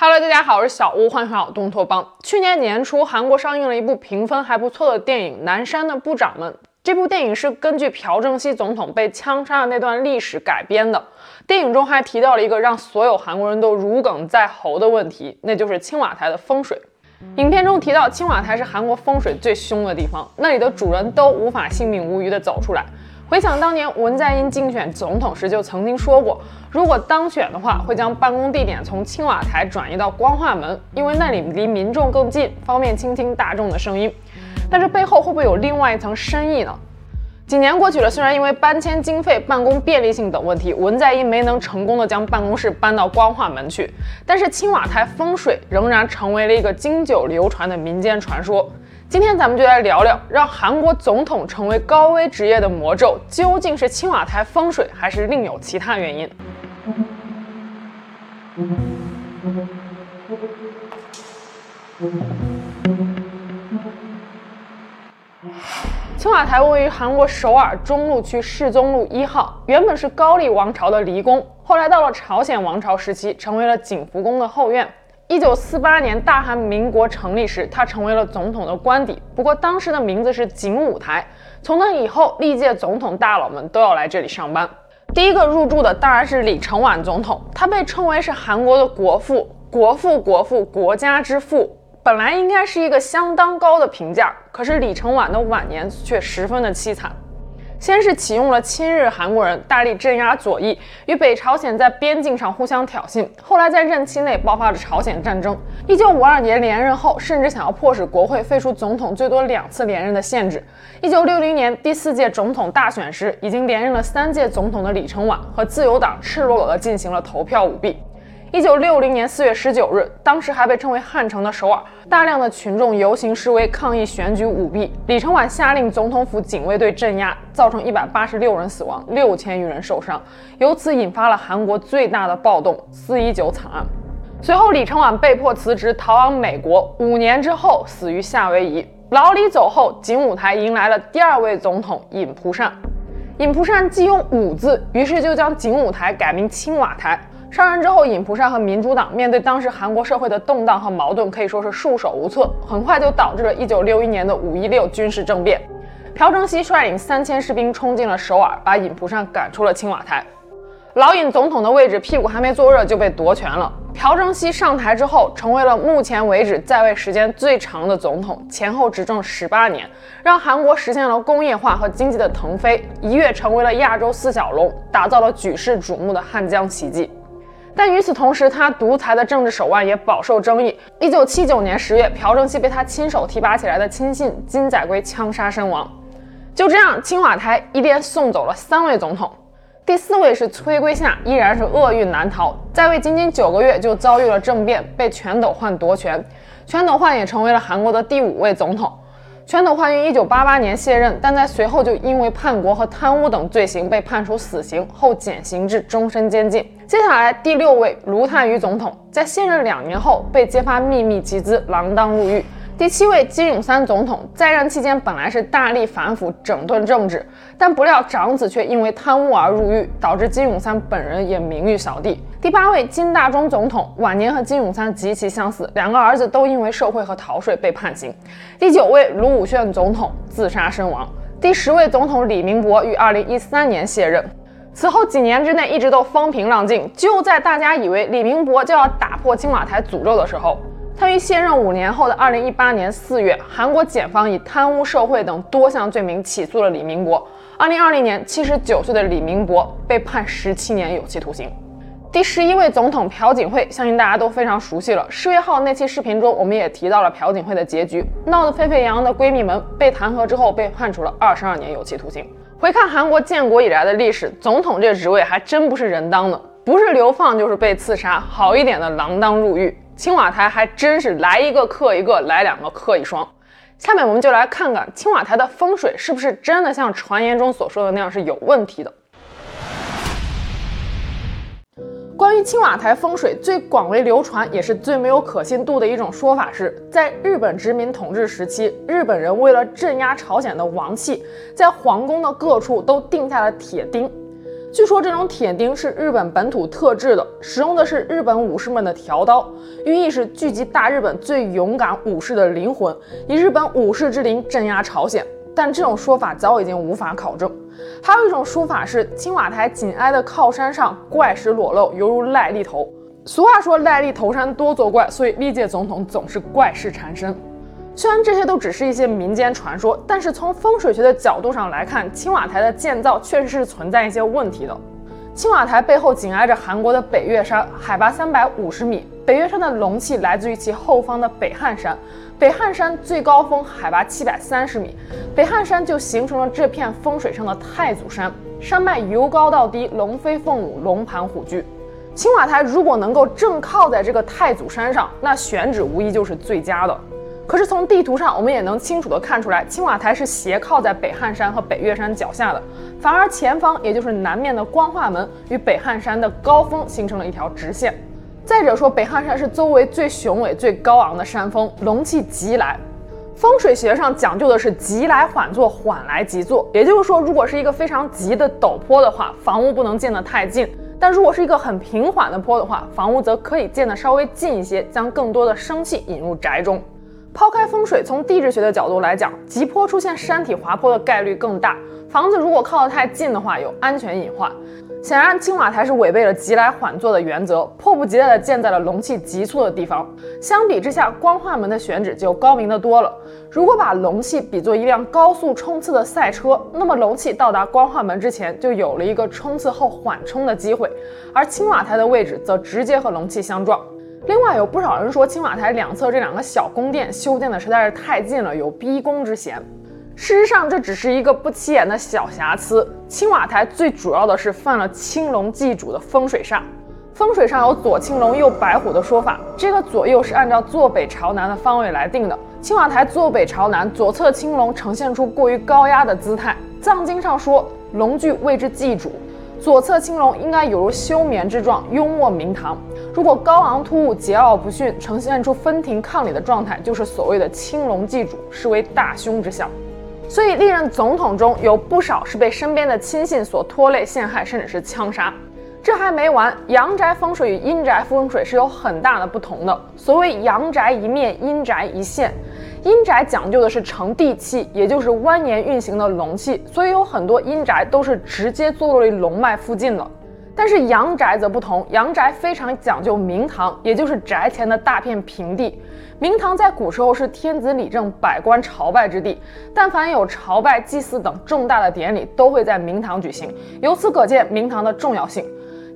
Hello，大家好，我是小屋，欢迎回到东托邦。去年年初，韩国上映了一部评分还不错的电影《南山的部长们》。这部电影是根据朴正熙总统被枪杀的那段历史改编的。电影中还提到了一个让所有韩国人都如鲠在喉的问题，那就是青瓦台的风水。影片中提到，青瓦台是韩国风水最凶的地方，那里的主人都无法性命无虞地走出来。回想当年文在寅竞选总统时，就曾经说过，如果当选的话，会将办公地点从青瓦台转移到光化门，因为那里离民众更近，方便倾听大众的声音。但这背后会不会有另外一层深意呢？几年过去了，虽然因为搬迁经费、办公便利性等问题，文在寅没能成功的将办公室搬到光化门去，但是青瓦台风水仍然成为了一个经久流传的民间传说。今天咱们就来聊聊，让韩国总统成为高危职业的魔咒，究竟是青瓦台风水，还是另有其他原因？青瓦台位于韩国首尔中路区世宗路一号，原本是高丽王朝的离宫，后来到了朝鲜王朝时期，成为了景福宫的后院。一九四八年，大韩民国成立时，他成为了总统的官邸。不过当时的名字是景武台。从那以后，历届总统大佬们都要来这里上班。第一个入住的当然是李承晚总统，他被称为是韩国的国父，国父，国父，国家之父，本来应该是一个相当高的评价。可是李承晚的晚年却十分的凄惨。先是启用了亲日韩国人，大力镇压左翼，与北朝鲜在边境上互相挑衅。后来在任期内爆发了朝鲜战争。一九五二年连任后，甚至想要迫使国会废除总统最多两次连任的限制。一九六零年第四届总统大选时，已经连任了三届总统的李承晚和自由党赤裸裸地进行了投票舞弊。一九六零年四月十九日，当时还被称为汉城的首尔，大量的群众游行示威抗议选举舞弊。李承晚下令总统府警卫队镇压，造成一百八十六人死亡，六千余人受伤，由此引发了韩国最大的暴动——四一九惨案。随后，李承晚被迫辞职，逃往美国。五年之后，死于夏威夷。老李走后，景武台迎来了第二位总统尹蒲善。尹蒲善忌用“武”字，于是就将景武台改名青瓦台。上任之后，尹蒲善和民主党面对当时韩国社会的动荡和矛盾，可以说是束手无策，很快就导致了1961年的五一六军事政变。朴正熙率领三千士兵冲进了首尔，把尹蒲善赶出了青瓦台。老尹总统的位置屁股还没坐热就被夺权了。朴正熙上台之后，成为了目前为止在位时间最长的总统，前后执政十八年，让韩国实现了工业化和经济的腾飞，一跃成为了亚洲四小龙，打造了举世瞩目的汉江奇迹。但与此同时，他独裁的政治手腕也饱受争议。一九七九年十月，朴正熙被他亲手提拔起来的亲信金载圭枪杀身亡。就这样，青瓦台一连送走了三位总统。第四位是崔圭夏，依然是厄运难逃，在位仅仅九个月就遭遇了政变，被全斗焕夺权。全斗焕也成为了韩国的第五位总统。全斗焕于一九八八年卸任，但在随后就因为叛国和贪污等罪行被判处死刑，后减刑至终身监禁。接下来第六位卢泰愚总统在卸任两年后被揭发秘密集资，锒铛入狱。第七位金泳三总统在任期间本来是大力反腐整顿政治，但不料长子却因为贪污而入狱，导致金泳三本人也名誉扫地。第八位金大中总统晚年和金泳三极其相似，两个儿子都因为受贿和逃税被判刑。第九位卢武铉总统自杀身亡。第十位总统李明博于二零一三年卸任，此后几年之内一直都风平浪静。就在大家以为李明博就要打破青瓦台诅咒的时候，他于卸任五年后的二零一八年四月，韩国检方以贪污受贿等多项罪名起诉了李明博。二零二零年，七十九岁的李明博被判十七年有期徒刑。第十一位总统朴槿惠，相信大家都非常熟悉了。十月号那期视频中，我们也提到了朴槿惠的结局，闹得沸沸扬扬的闺蜜们被弹劾之后，被判处了二十二年有期徒刑。回看韩国建国以来的历史，总统这个职位还真不是人当的，不是流放就是被刺杀，好一点的锒铛入狱。青瓦台还真是来一个克一个，来两个克一双。下面我们就来看看青瓦台的风水是不是真的像传言中所说的那样是有问题的。关于青瓦台风水最广为流传也是最没有可信度的一种说法是，在日本殖民统治时期，日本人为了镇压朝鲜的王气，在皇宫的各处都钉下了铁钉。据说这种铁钉是日本本土特制的，使用的是日本武士们的条刀，寓意是聚集大日本最勇敢武士的灵魂，以日本武士之灵镇压朝鲜。但这种说法早已经无法考证。还有一种说法是，青瓦台紧挨的靠山上怪石裸露，犹如癞痢头。俗话说癞痢头山多作怪，所以历届总统总是怪事缠身。虽然这些都只是一些民间传说，但是从风水学的角度上来看，青瓦台的建造确实是存在一些问题的。青瓦台背后紧挨着韩国的北岳山，海拔三百五十米。北岳山的龙气来自于其后方的北汉山，北汉山最高峰海拔七百三十米，北汉山就形成了这片风水上的太祖山，山脉由高到低，龙飞凤舞，龙盘虎踞。青瓦台如果能够正靠在这个太祖山上，那选址无疑就是最佳的。可是从地图上，我们也能清楚地看出来，青瓦台是斜靠在北汉山和北岳山脚下的，反而前方，也就是南面的光化门与北汉山的高峰形成了一条直线。再者说，北汉山是周围最雄伟、最高昂的山峰，龙气急来。风水学上讲究的是急来缓坐，缓来急坐，也就是说，如果是一个非常急的陡坡的话，房屋不能建得太近；但如果是一个很平缓的坡的话，房屋则可以建得稍微近一些，将更多的生气引入宅中。抛开风水，从地质学的角度来讲，急坡出现山体滑坡的概率更大。房子如果靠得太近的话，有安全隐患。显然，青瓦台是违背了急来缓坐的原则，迫不及待地建在了龙气急促的地方。相比之下，光化门的选址就高明得多了。如果把龙气比作一辆高速冲刺的赛车，那么龙气到达光化门之前，就有了一个冲刺后缓冲的机会，而青瓦台的位置则直接和龙气相撞。另外，有不少人说青瓦台两侧这两个小宫殿修建的实在是太近了，有逼宫之嫌。事实上，这只是一个不起眼的小瑕疵。青瓦台最主要的是犯了青龙祭主的风水煞。风水上有左青龙右白虎的说法，这个左右是按照坐北朝南的方位来定的。青瓦台坐北朝南，左侧青龙呈现出过于高压的姿态。藏经上说，龙具谓之祭主。左侧青龙应该有如休眠之状，拥卧明堂。如果高昂突兀、桀骜不驯，呈现出分庭抗礼的状态，就是所谓的青龙祭主，是为大凶之象。所以历任总统中有不少是被身边的亲信所拖累、陷害，甚至是枪杀。这还没完，阳宅风水与阴宅风水是有很大的不同的。所谓阳宅一面，阴宅一线。阴宅讲究的是承地气，也就是蜿蜒运行的龙气，所以有很多阴宅都是直接坐落于龙脉附近的。但是阳宅则不同，阳宅非常讲究明堂，也就是宅前的大片平地。明堂在古时候是天子理政、百官朝拜之地，但凡有朝拜、祭祀等重大的典礼，都会在明堂举行。由此可见明堂的重要性。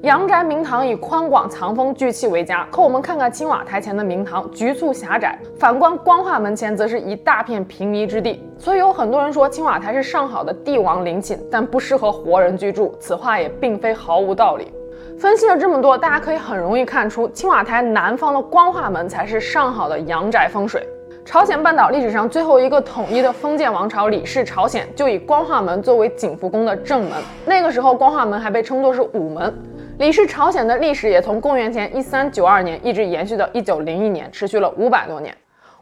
阳宅明堂以宽广藏风聚气为佳，可我们看看青瓦台前的明堂局促狭窄，反观光化门前则是一大片平篱之地。所以有很多人说青瓦台是上好的帝王陵寝，但不适合活人居住。此话也并非毫无道理。分析了这么多，大家可以很容易看出，青瓦台南方的光化门才是上好的阳宅风水。朝鲜半岛历史上最后一个统一的封建王朝李氏朝鲜，就以光化门作为景福宫的正门。那个时候，光化门还被称作是午门。李氏朝鲜的历史也从公元前一三九二年一直延续到一九零一年，持续了五百多年。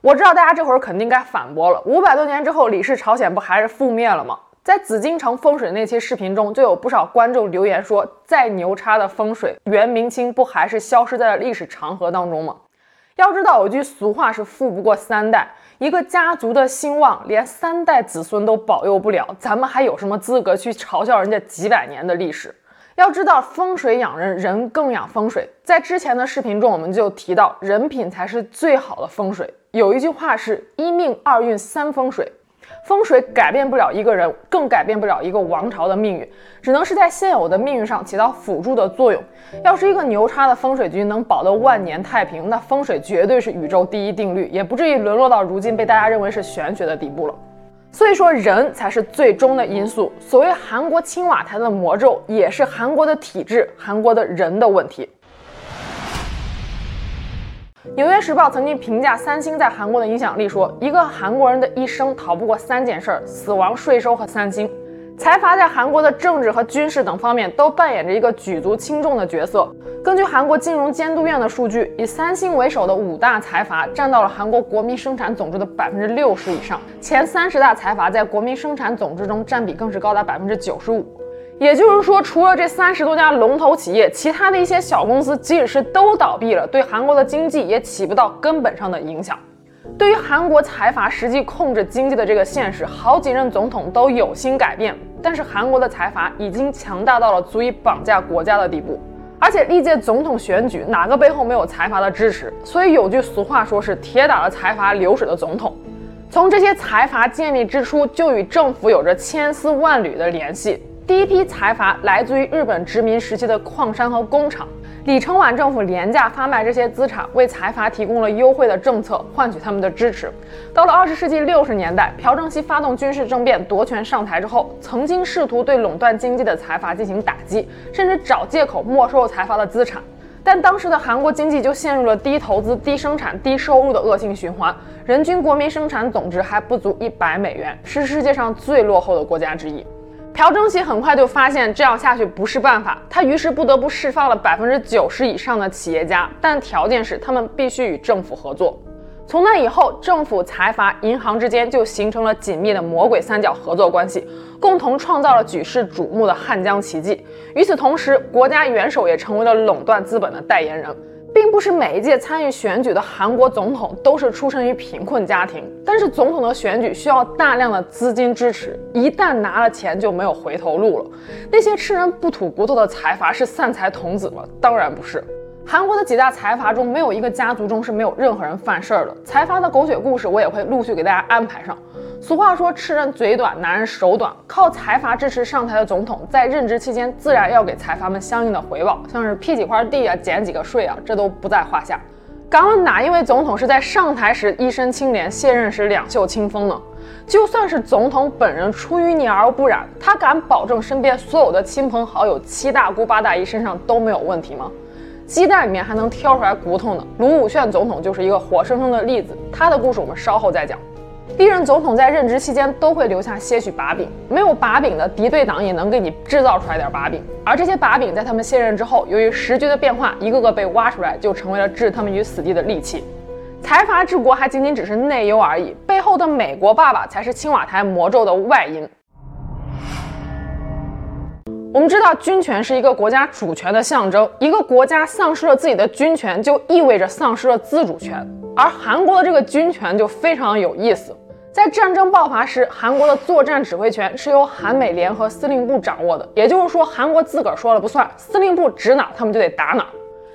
我知道大家这会儿肯定该反驳了，五百多年之后，李氏朝鲜不还是覆灭了吗？在紫禁城风水那期视频中，就有不少观众留言说，再牛叉的风水，元明清不还是消失在了历史长河当中吗？要知道，有句俗话是富不过三代，一个家族的兴旺，连三代子孙都保佑不了，咱们还有什么资格去嘲笑人家几百年的历史？要知道，风水养人，人更养风水。在之前的视频中，我们就提到，人品才是最好的风水。有一句话是一命二运三风水，风水改变不了一个人，更改变不了一个王朝的命运，只能是在现有的命运上起到辅助的作用。要是一个牛叉的风水局能保得万年太平，那风水绝对是宇宙第一定律，也不至于沦落到如今被大家认为是玄学的地步了。所以说，人才是最终的因素。所谓韩国青瓦台的魔咒，也是韩国的体制、韩国的人的问题。纽约时报曾经评价三星在韩国的影响力，说一个韩国人的一生逃不过三件事儿：死亡、税收和三星。财阀在韩国的政治和军事等方面都扮演着一个举足轻重的角色。根据韩国金融监督院的数据，以三星为首的五大财阀占到了韩国国民生产总值的百分之六十以上，前三十大财阀在国民生产总值中占比更是高达百分之九十五。也就是说，除了这三十多家龙头企业，其他的一些小公司，即使是都倒闭了，对韩国的经济也起不到根本上的影响。对于韩国财阀实际控制经济的这个现实，好几任总统都有心改变，但是韩国的财阀已经强大到了足以绑架国家的地步。而且历届总统选举，哪个背后没有财阀的支持？所以有句俗话说是“铁打的财阀流水的总统”。从这些财阀建立之初，就与政府有着千丝万缕的联系。第一批财阀来自于日本殖民时期的矿山和工厂。李承晚政府廉价发卖这些资产，为财阀提供了优惠的政策，换取他们的支持。到了二十世纪六十年代，朴正熙发动军事政变夺权上台之后，曾经试图对垄断经济的财阀进行打击，甚至找借口没收财阀的资产。但当时的韩国经济就陷入了低投资、低生产、低收入的恶性循环，人均国民生产总值还不足一百美元，是世界上最落后的国家之一。朴正熙很快就发现这样下去不是办法，他于是不得不释放了百分之九十以上的企业家，但条件是他们必须与政府合作。从那以后，政府、财阀、银行之间就形成了紧密的魔鬼三角合作关系，共同创造了举世瞩目的汉江奇迹。与此同时，国家元首也成为了垄断资本的代言人。并不是每一届参与选举的韩国总统都是出生于贫困家庭，但是总统的选举需要大量的资金支持，一旦拿了钱就没有回头路了。那些吃人不吐骨头的财阀是散财童子吗？当然不是。韩国的几大财阀中，没有一个家族中是没有任何人犯事儿的。财阀的狗血故事，我也会陆续给大家安排上。俗话说，吃人嘴短，拿人手短。靠财阀支持上台的总统，在任职期间自然要给财阀们相应的回报，像是批几块地啊，减几个税啊，这都不在话下。敢问哪一位总统是在上台时一身清廉，卸任时两袖清风呢？就算是总统本人出淤泥而不染，他敢保证身边所有的亲朋好友、七大姑八大姨身上都没有问题吗？鸡蛋里面还能挑出来骨头呢。卢武铉总统就是一个活生生的例子。他的故事我们稍后再讲。历任总统在任职期间都会留下些许把柄，没有把柄的敌对党也能给你制造出来点把柄。而这些把柄在他们卸任之后，由于时局的变化，一个个被挖出来，就成为了置他们于死地的利器。财阀治国还仅仅只是内忧而已，背后的美国爸爸才是青瓦台魔咒的外因。我们知道，军权是一个国家主权的象征。一个国家丧失了自己的军权，就意味着丧失了自主权。而韩国的这个军权就非常有意思。在战争爆发时，韩国的作战指挥权是由韩美联合司令部掌握的。也就是说，韩国自个儿说了不算，司令部指哪，他们就得打哪。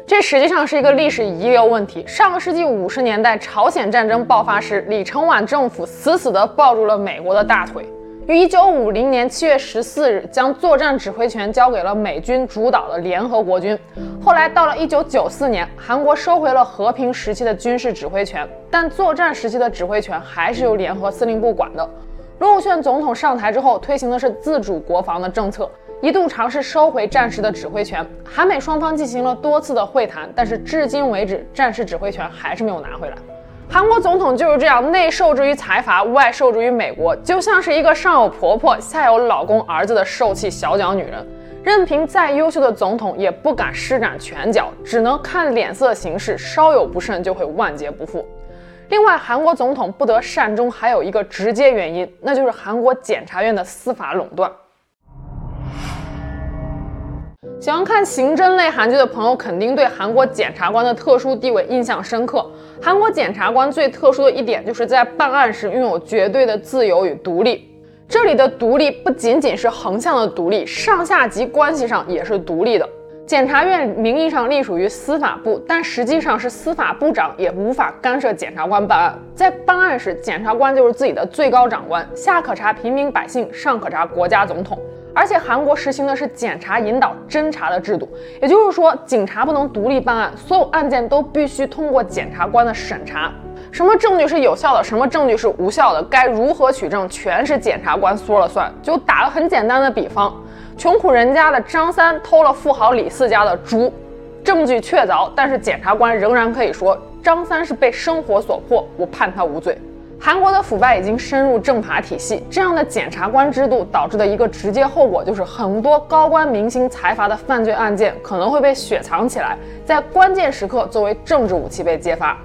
这实际上是一个历史遗留问题。上个世纪五十年代，朝鲜战争爆发时，李承晚政府死死地抱住了美国的大腿。于一九五零年七月十四日，将作战指挥权交给了美军主导的联合国军。后来到了一九九四年，韩国收回了和平时期的军事指挥权，但作战时期的指挥权还是由联合司令部管的。卢武铉总统上台之后，推行的是自主国防的政策，一度尝试收回战时的指挥权。韩美双方进行了多次的会谈，但是至今为止，战时指挥权还是没有拿回来。韩国总统就是这样，内受制于财阀，外受制于美国，就像是一个上有婆婆、下有老公、儿子的受气小脚女人。任凭再优秀的总统，也不敢施展拳脚，只能看脸色行事，稍有不慎就会万劫不复。另外，韩国总统不得善终，还有一个直接原因，那就是韩国检察院的司法垄断。喜欢看刑侦类韩剧的朋友，肯定对韩国检察官的特殊地位印象深刻。韩国检察官最特殊的一点，就是在办案时拥有绝对的自由与独立。这里的独立不仅仅是横向的独立，上下级关系上也是独立的。检察院名义上隶属于司法部，但实际上是司法部长也无法干涉检察官办案。在办案时，检察官就是自己的最高长官，下可查平民百姓，上可查国家总统。而且韩国实行的是检察引导侦查的制度，也就是说，警察不能独立办案，所有案件都必须通过检察官的审查。什么证据是有效的，什么证据是无效的，该如何取证，全是检察官说了算。就打个很简单的比方，穷苦人家的张三偷了富豪李四家的猪，证据确凿，但是检察官仍然可以说张三是被生活所迫，我判他无罪。韩国的腐败已经深入政法体系，这样的检察官制度导致的一个直接后果就是，很多高官明星财阀的犯罪案件可能会被雪藏起来，在关键时刻作为政治武器被揭发。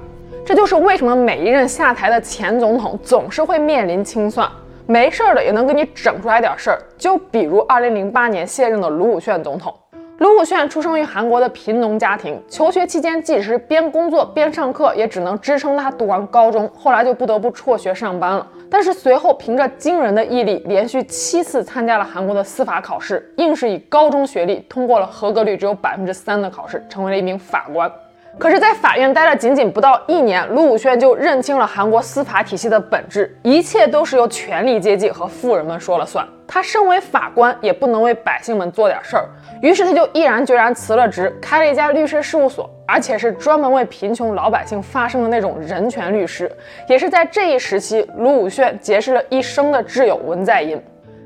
这就是为什么每一任下台的前总统总是会面临清算。没事儿的也能给你整出来点事儿。就比如二零零八年卸任的卢武铉总统。卢武铉出生于韩国的贫农家庭，求学期间即使边工作边上课，也只能支撑他读完高中，后来就不得不辍学上班了。但是随后凭着惊人的毅力，连续七次参加了韩国的司法考试，硬是以高中学历通过了合格率只有百分之三的考试，成为了一名法官。可是，在法院待了仅仅不到一年，卢武铉就认清了韩国司法体系的本质，一切都是由权力阶级和富人们说了算。他身为法官，也不能为百姓们做点事儿。于是他就毅然决然辞了职，开了一家律师事务所，而且是专门为贫穷老百姓发声的那种人权律师。也是在这一时期，卢武铉结识了一生的挚友文在寅。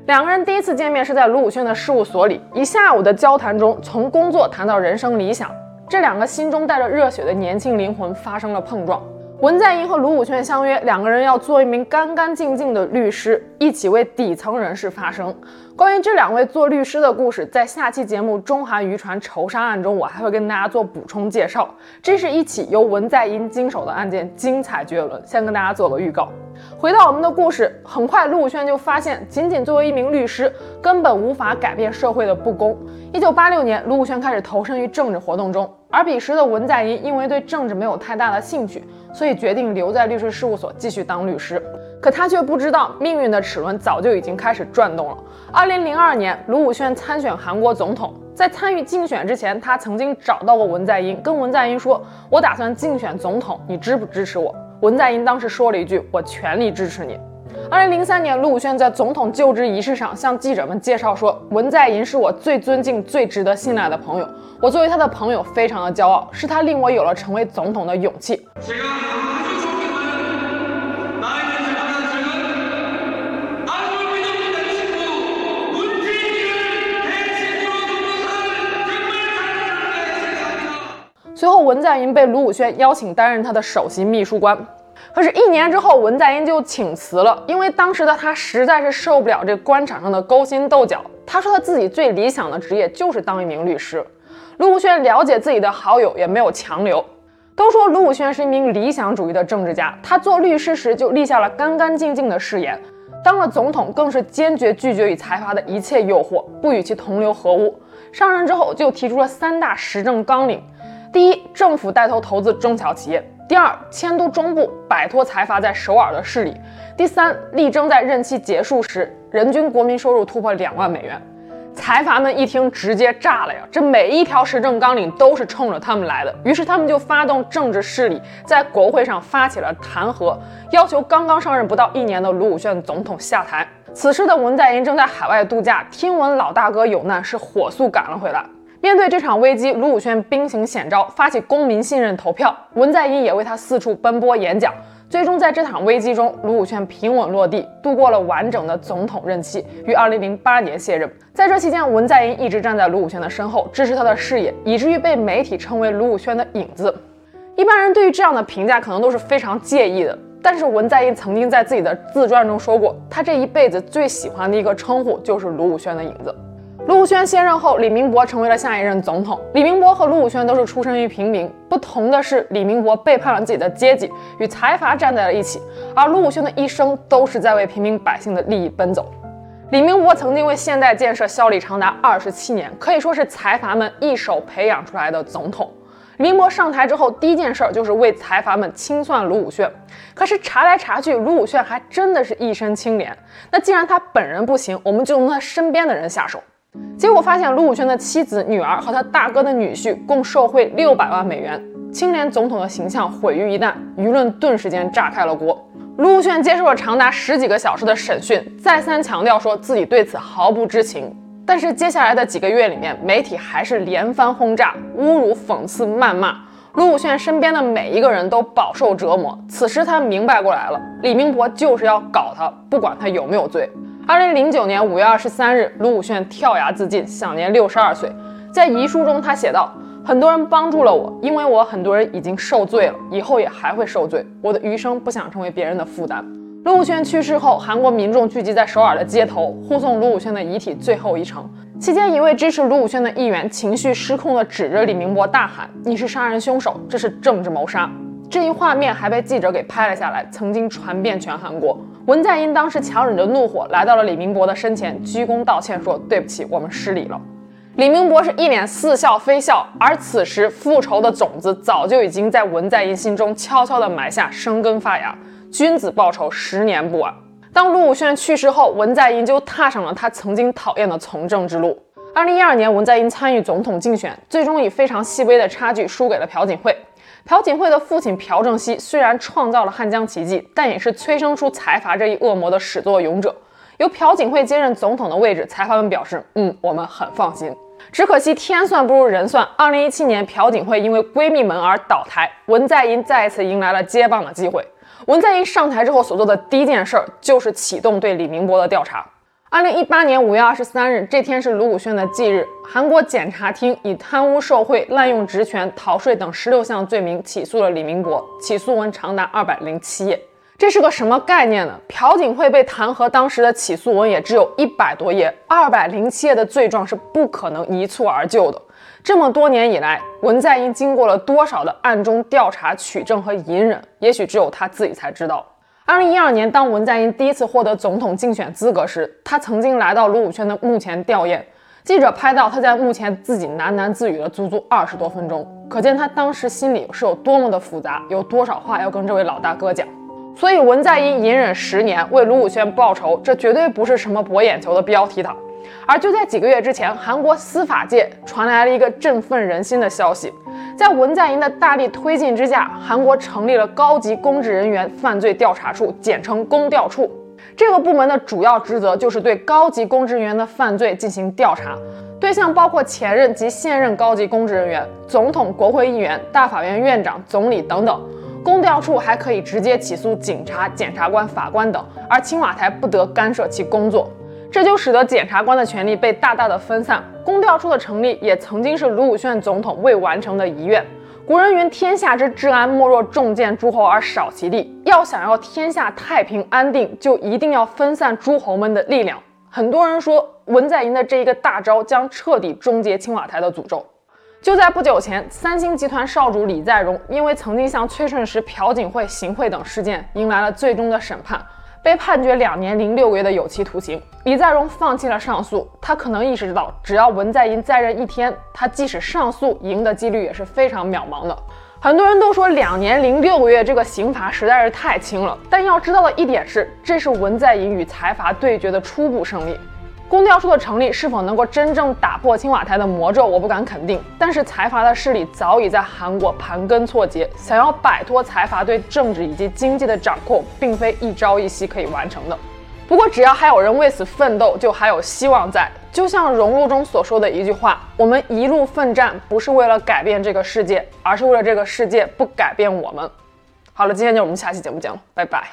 两个人第一次见面是在卢武铉的事务所里，一下午的交谈中，从工作谈到人生理想，这两个心中带着热血的年轻灵魂发生了碰撞。文在寅和卢武铉相约，两个人要做一名干干净净的律师，一起为底层人士发声。关于这两位做律师的故事，在下期节目《中韩渔船仇杀案》中，我还会跟大家做补充介绍。这是一起由文在寅经手的案件，精彩绝伦。先跟大家做个预告。回到我们的故事，很快卢武铉就发现，仅仅作为一名律师，根本无法改变社会的不公。一九八六年，卢武铉开始投身于政治活动中，而彼时的文在寅因为对政治没有太大的兴趣，所以决定留在律师事务所继续当律师。可他却不知道，命运的齿轮早就已经开始转动了。二零零二年，卢武铉参选韩国总统，在参与竞选之前，他曾经找到过文在寅，跟文在寅说：“我打算竞选总统，你支不支持我？”文在寅当时说了一句：“我全力支持你。”二零零三年，卢武铉在总统就职仪式上向记者们介绍说：“文在寅是我最尊敬、最值得信赖的朋友，我作为他的朋友非常的骄傲，是他令我有了成为总统的勇气。”随后，文在寅被卢武铉邀请担任他的首席秘书官。可是，一年之后，文在寅就请辞了，因为当时的他实在是受不了这官场上的勾心斗角。他说他自己最理想的职业就是当一名律师。卢武铉了解自己的好友，也没有强留。都说卢武铉是一名理想主义的政治家，他做律师时就立下了干干净净的誓言，当了总统更是坚决拒绝与财阀的一切诱惑，不与其同流合污。上任之后就提出了三大时政纲领。第一，政府带头投资中小企业；第二，迁都中部，摆脱财阀在首尔的势力；第三，力争在任期结束时，人均国民收入突破两万美元。财阀们一听，直接炸了呀！这每一条时政纲领都是冲着他们来的，于是他们就发动政治势力，在国会上发起了弹劾，要求刚刚上任不到一年的卢武铉总统下台。此时的文在寅正在海外度假，听闻老大哥有难，是火速赶了回来。面对这场危机，卢武铉兵行险招，发起公民信任投票。文在寅也为他四处奔波演讲。最终在这场危机中，卢武铉平稳落地，度过了完整的总统任期，于2008年卸任。在这期间，文在寅一直站在卢武铉的身后，支持他的事业，以至于被媒体称为卢武铉的影子。一般人对于这样的评价可能都是非常介意的，但是文在寅曾经在自己的自传中说过，他这一辈子最喜欢的一个称呼就是卢武铉的影子。卢武铉卸任后，李明博成为了下一任总统。李明博和卢武铉都是出身于平民，不同的是，李明博背叛了自己的阶级，与财阀站在了一起，而卢武铉的一生都是在为平民百姓的利益奔走。李明博曾经为现代建设效力长达二十七年，可以说是财阀们一手培养出来的总统。李明博上台之后，第一件事就是为财阀们清算卢武铉。可是查来查去，卢武铉还真的是一身清廉。那既然他本人不行，我们就从他身边的人下手。结果发现，卢武铉的妻子、女儿和他大哥的女婿共受贿六百万美元，清廉总统的形象毁于一旦，舆论顿时间炸开了锅。卢武铉接受了长达十几个小时的审讯，再三强调说自己对此毫不知情。但是接下来的几个月里面，媒体还是连番轰炸、侮辱、讽刺、谩骂，卢武铉身边的每一个人都饱受折磨。此时他明白过来了，李明博就是要搞他，不管他有没有罪。二零零九年五月二十三日，卢武铉跳崖自尽，享年六十二岁。在遗书中，他写道：“很多人帮助了我，因为我很多人已经受罪了，以后也还会受罪。我的余生不想成为别人的负担。”卢武铉去世后，韩国民众聚集在首尔的街头，护送卢武铉的遗体最后一程。期间，一位支持卢武铉的议员情绪失控地指着李明博大喊：“你是杀人凶手，这是政治谋杀！”这一画面还被记者给拍了下来，曾经传遍全韩国。文在寅当时强忍着怒火来到了李明博的身前，鞠躬道歉说：“对不起，我们失礼了。”李明博是一脸似笑非笑，而此时复仇的种子早就已经在文在寅心中悄悄地埋下，生根发芽。君子报仇，十年不晚。当卢武铉去世后，文在寅就踏上了他曾经讨厌的从政之路。二零一二年，文在寅参与总统竞选，最终以非常细微的差距输给了朴槿惠。朴槿惠的父亲朴正熙虽然创造了汉江奇迹，但也是催生出财阀这一恶魔的始作俑者。由朴槿惠接任总统的位置，财阀们表示：“嗯，我们很放心。”只可惜天算不如人算，二零一七年朴槿惠因为闺蜜门而倒台，文在寅再一次迎来了接棒的机会。文在寅上台之后所做的第一件事儿就是启动对李明博的调查。二零一八年五月二十三日，这天是卢武铉的忌日。韩国检察厅以贪污受贿、滥用职权、逃税等十六项罪名起诉了李明博，起诉文长达二百零七页。这是个什么概念呢？朴槿惠被弹劾当时的起诉文也只有一百多页，二百零七页的罪状是不可能一蹴而就的。这么多年以来，文在寅经过了多少的暗中调查、取证和隐忍，也许只有他自己才知道。二零一二年，当文在寅第一次获得总统竞选资格时，他曾经来到卢武铉的墓前吊唁。记者拍到他在墓前自己喃喃自语了足足二十多分钟，可见他当时心里是有多么的复杂，有多少话要跟这位老大哥讲。所以，文在寅隐忍十年为卢武铉报仇，这绝对不是什么博眼球的标题党。而就在几个月之前，韩国司法界传来了一个振奋人心的消息。在文在寅的大力推进之下，韩国成立了高级公职人员犯罪调查处，简称公调处。这个部门的主要职责就是对高级公职人员的犯罪进行调查，对象包括前任及现任高级公职人员、总统、国会议员、大法院院长、总理等等。公调处还可以直接起诉警察、检察官、法官等，而青瓦台不得干涉其工作。这就使得检察官的权力被大大的分散。公调处的成立也曾经是卢武铉总统未完成的遗愿。古人云：“天下之治安，莫若重建诸侯而少其力。”要想要天下太平安定，就一定要分散诸侯们的力量。很多人说，文在寅的这一个大招将彻底终结青瓦台的诅咒。就在不久前，三星集团少主李在镕因为曾经向崔顺实、朴槿惠行贿等事件，迎来了最终的审判。被判决两年零六个月的有期徒刑，李在镕放弃了上诉。他可能意识到，只要文在寅在任一天，他即使上诉赢的几率也是非常渺茫的。很多人都说两年零六个月这个刑罚实在是太轻了，但要知道的一点是，这是文在寅与财阀对决的初步胜利。公调处的成立是否能够真正打破青瓦台的魔咒，我不敢肯定。但是财阀的势力早已在韩国盘根错节，想要摆脱财阀对政治以及经济的掌控，并非一朝一夕可以完成的。不过，只要还有人为此奋斗，就还有希望在。就像《熔炉》中所说的一句话：“我们一路奋战，不是为了改变这个世界，而是为了这个世界不改变我们。”好了，今天就我们下期节目见了，拜拜。